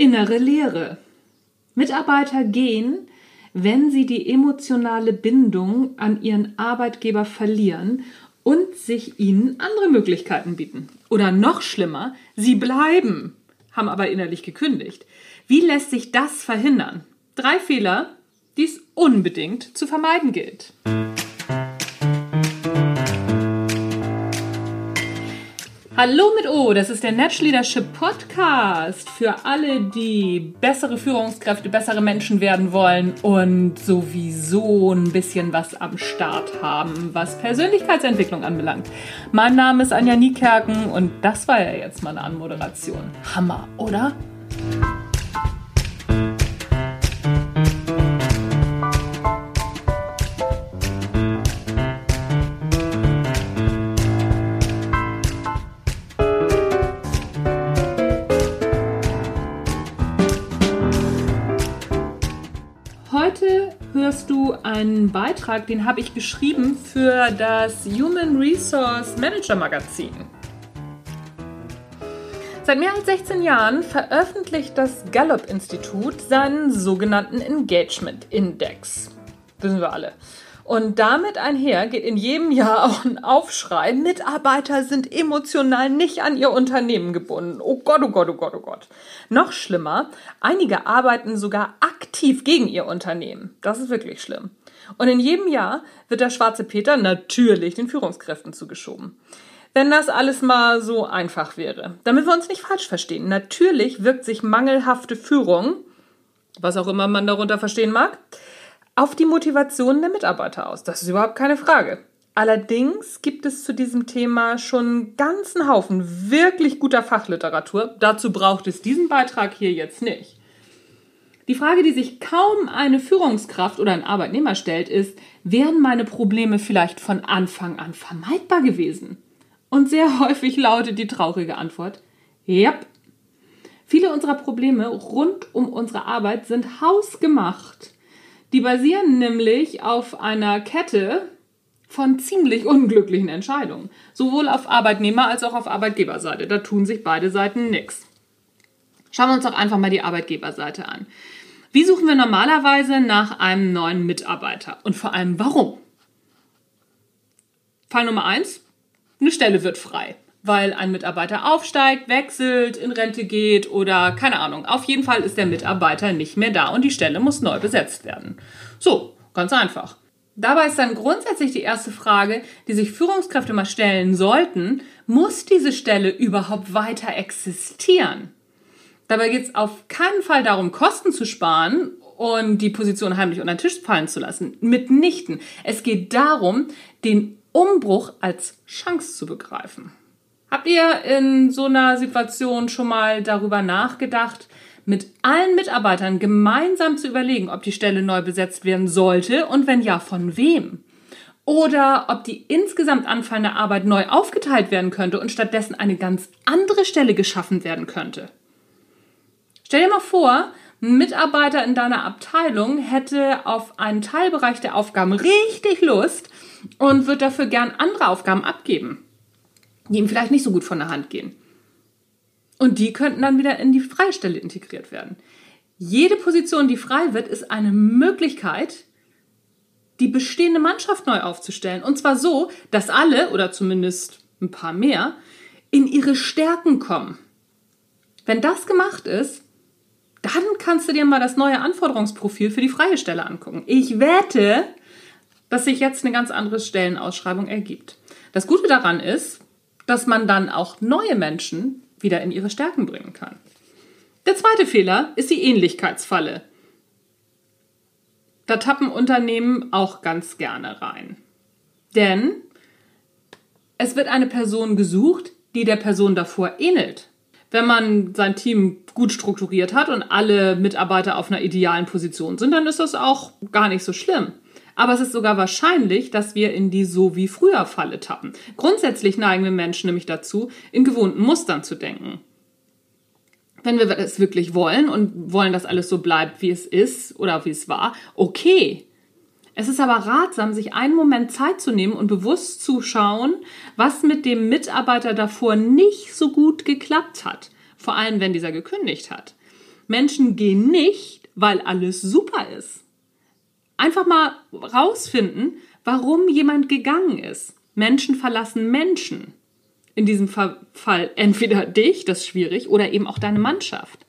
Innere Leere. Mitarbeiter gehen, wenn sie die emotionale Bindung an ihren Arbeitgeber verlieren und sich ihnen andere Möglichkeiten bieten. Oder noch schlimmer, sie bleiben, haben aber innerlich gekündigt. Wie lässt sich das verhindern? Drei Fehler, die es unbedingt zu vermeiden gilt. Hallo mit O, das ist der Natch Leadership Podcast für alle, die bessere Führungskräfte, bessere Menschen werden wollen und sowieso ein bisschen was am Start haben, was Persönlichkeitsentwicklung anbelangt. Mein Name ist Anja Niekerken und das war ja jetzt meine Anmoderation. Hammer, oder? Einen Beitrag, den habe ich geschrieben für das Human Resource Manager Magazin. Seit mehr als 16 Jahren veröffentlicht das Gallup-Institut seinen sogenannten Engagement Index. Wissen wir alle. Und damit einher geht in jedem Jahr auch ein Aufschrei. Mitarbeiter sind emotional nicht an ihr Unternehmen gebunden. Oh Gott, oh Gott, oh Gott, oh Gott. Noch schlimmer, einige arbeiten sogar aktiv gegen ihr Unternehmen. Das ist wirklich schlimm. Und in jedem Jahr wird der schwarze Peter natürlich den Führungskräften zugeschoben. Wenn das alles mal so einfach wäre. Damit wir uns nicht falsch verstehen. Natürlich wirkt sich mangelhafte Führung, was auch immer man darunter verstehen mag, auf die Motivation der Mitarbeiter aus. Das ist überhaupt keine Frage. Allerdings gibt es zu diesem Thema schon einen ganzen Haufen wirklich guter Fachliteratur. Dazu braucht es diesen Beitrag hier jetzt nicht. Die Frage, die sich kaum eine Führungskraft oder ein Arbeitnehmer stellt, ist, wären meine Probleme vielleicht von Anfang an vermeidbar gewesen? Und sehr häufig lautet die traurige Antwort, yep. Viele unserer Probleme rund um unsere Arbeit sind hausgemacht. Die basieren nämlich auf einer Kette von ziemlich unglücklichen Entscheidungen. Sowohl auf Arbeitnehmer- als auch auf Arbeitgeberseite. Da tun sich beide Seiten nichts. Schauen wir uns doch einfach mal die Arbeitgeberseite an. Wie suchen wir normalerweise nach einem neuen Mitarbeiter? Und vor allem warum? Fall Nummer eins: Eine Stelle wird frei weil ein Mitarbeiter aufsteigt, wechselt, in Rente geht oder keine Ahnung. Auf jeden Fall ist der Mitarbeiter nicht mehr da und die Stelle muss neu besetzt werden. So, ganz einfach. Dabei ist dann grundsätzlich die erste Frage, die sich Führungskräfte mal stellen sollten, muss diese Stelle überhaupt weiter existieren? Dabei geht es auf keinen Fall darum, Kosten zu sparen und die Position heimlich unter den Tisch fallen zu lassen. Mitnichten. Es geht darum, den Umbruch als Chance zu begreifen. Habt ihr in so einer Situation schon mal darüber nachgedacht, mit allen Mitarbeitern gemeinsam zu überlegen, ob die Stelle neu besetzt werden sollte und wenn ja, von wem? Oder ob die insgesamt anfallende Arbeit neu aufgeteilt werden könnte und stattdessen eine ganz andere Stelle geschaffen werden könnte. Stell dir mal vor, ein Mitarbeiter in deiner Abteilung hätte auf einen Teilbereich der Aufgaben richtig Lust und wird dafür gern andere Aufgaben abgeben die ihm vielleicht nicht so gut von der Hand gehen. Und die könnten dann wieder in die Freistelle integriert werden. Jede Position, die frei wird, ist eine Möglichkeit, die bestehende Mannschaft neu aufzustellen. Und zwar so, dass alle, oder zumindest ein paar mehr, in ihre Stärken kommen. Wenn das gemacht ist, dann kannst du dir mal das neue Anforderungsprofil für die freie Stelle angucken. Ich wette, dass sich jetzt eine ganz andere Stellenausschreibung ergibt. Das Gute daran ist, dass man dann auch neue Menschen wieder in ihre Stärken bringen kann. Der zweite Fehler ist die Ähnlichkeitsfalle. Da tappen Unternehmen auch ganz gerne rein. Denn es wird eine Person gesucht, die der Person davor ähnelt. Wenn man sein Team gut strukturiert hat und alle Mitarbeiter auf einer idealen Position sind, dann ist das auch gar nicht so schlimm. Aber es ist sogar wahrscheinlich, dass wir in die so wie früher Falle tappen. Grundsätzlich neigen wir Menschen nämlich dazu, in gewohnten Mustern zu denken. Wenn wir es wirklich wollen und wollen, dass alles so bleibt, wie es ist oder wie es war, okay. Es ist aber ratsam, sich einen Moment Zeit zu nehmen und bewusst zu schauen, was mit dem Mitarbeiter davor nicht so gut geklappt hat. Vor allem, wenn dieser gekündigt hat. Menschen gehen nicht, weil alles super ist. Einfach mal rausfinden, warum jemand gegangen ist. Menschen verlassen Menschen. In diesem Fall entweder dich, das ist schwierig, oder eben auch deine Mannschaft.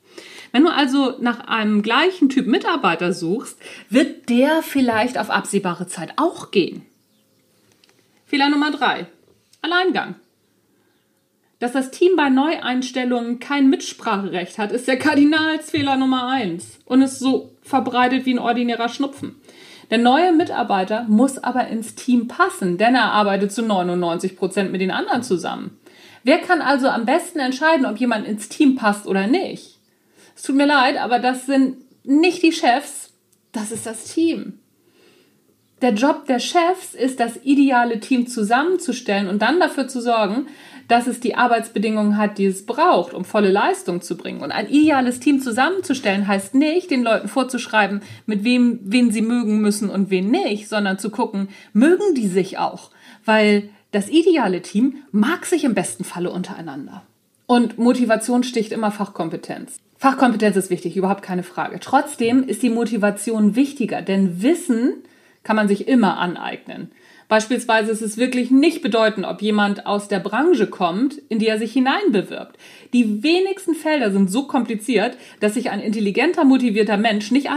Wenn du also nach einem gleichen Typ Mitarbeiter suchst, wird der vielleicht auf absehbare Zeit auch gehen. Fehler Nummer drei. Alleingang. Dass das Team bei Neueinstellungen kein Mitspracherecht hat, ist der Kardinalsfehler Nummer eins und ist so verbreitet wie ein ordinärer Schnupfen. Der neue Mitarbeiter muss aber ins Team passen, denn er arbeitet zu 99 Prozent mit den anderen zusammen. Wer kann also am besten entscheiden, ob jemand ins Team passt oder nicht? Es tut mir leid, aber das sind nicht die Chefs, das ist das Team. Der Job der Chefs ist, das ideale Team zusammenzustellen und dann dafür zu sorgen, dass es die Arbeitsbedingungen hat, die es braucht, um volle Leistung zu bringen. Und ein ideales Team zusammenzustellen heißt nicht, den Leuten vorzuschreiben, mit wem, wen sie mögen müssen und wen nicht, sondern zu gucken, mögen die sich auch? Weil das ideale Team mag sich im besten Falle untereinander. Und Motivation sticht immer Fachkompetenz. Fachkompetenz ist wichtig, überhaupt keine Frage. Trotzdem ist die Motivation wichtiger, denn Wissen kann man sich immer aneignen. Beispielsweise ist es wirklich nicht bedeutend, ob jemand aus der Branche kommt, in die er sich hineinbewirbt. Die wenigsten Felder sind so kompliziert, dass sich ein intelligenter, motivierter Mensch nicht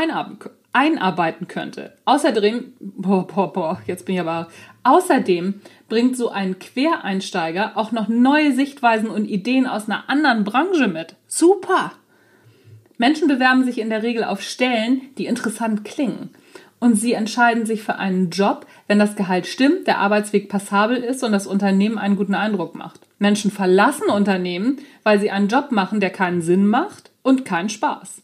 einarbeiten könnte. Außerdem, boah, boah, boah, jetzt bin ich aber, außerdem bringt so ein Quereinsteiger auch noch neue Sichtweisen und Ideen aus einer anderen Branche mit. Super! Menschen bewerben sich in der Regel auf Stellen, die interessant klingen. Und sie entscheiden sich für einen Job, wenn das Gehalt stimmt, der Arbeitsweg passabel ist und das Unternehmen einen guten Eindruck macht. Menschen verlassen Unternehmen, weil sie einen Job machen, der keinen Sinn macht und keinen Spaß.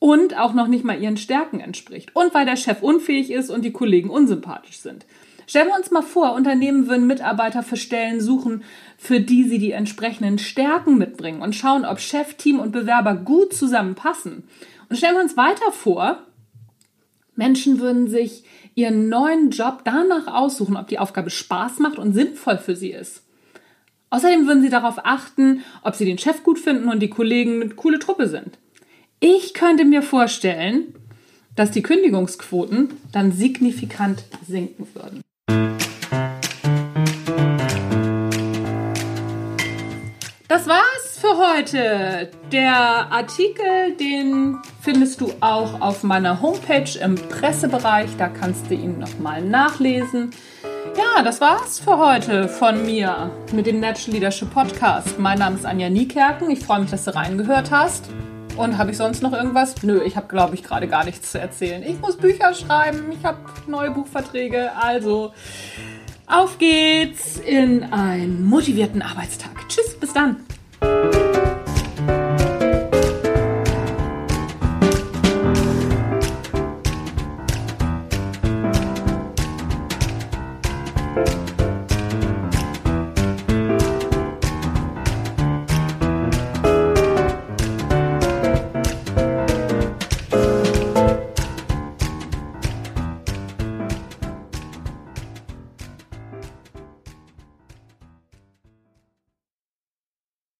Und auch noch nicht mal ihren Stärken entspricht. Und weil der Chef unfähig ist und die Kollegen unsympathisch sind. Stellen wir uns mal vor, Unternehmen würden Mitarbeiter für Stellen suchen, für die sie die entsprechenden Stärken mitbringen und schauen, ob Chef, Team und Bewerber gut zusammenpassen. Und stellen wir uns weiter vor, Menschen würden sich ihren neuen Job danach aussuchen, ob die Aufgabe Spaß macht und sinnvoll für sie ist. Außerdem würden sie darauf achten, ob sie den Chef gut finden und die Kollegen eine coole Truppe sind. Ich könnte mir vorstellen, dass die Kündigungsquoten dann signifikant sinken würden. Heute. Der Artikel, den findest du auch auf meiner Homepage im Pressebereich. Da kannst du ihn nochmal nachlesen. Ja, das war's für heute von mir mit dem Natural Leadership Podcast. Mein Name ist Anja Niekerken. Ich freue mich, dass du reingehört hast. Und habe ich sonst noch irgendwas? Nö, ich habe, glaube ich, gerade gar nichts zu erzählen. Ich muss Bücher schreiben. Ich habe neue Buchverträge. Also, auf geht's in einen motivierten Arbeitstag. Tschüss, bis dann.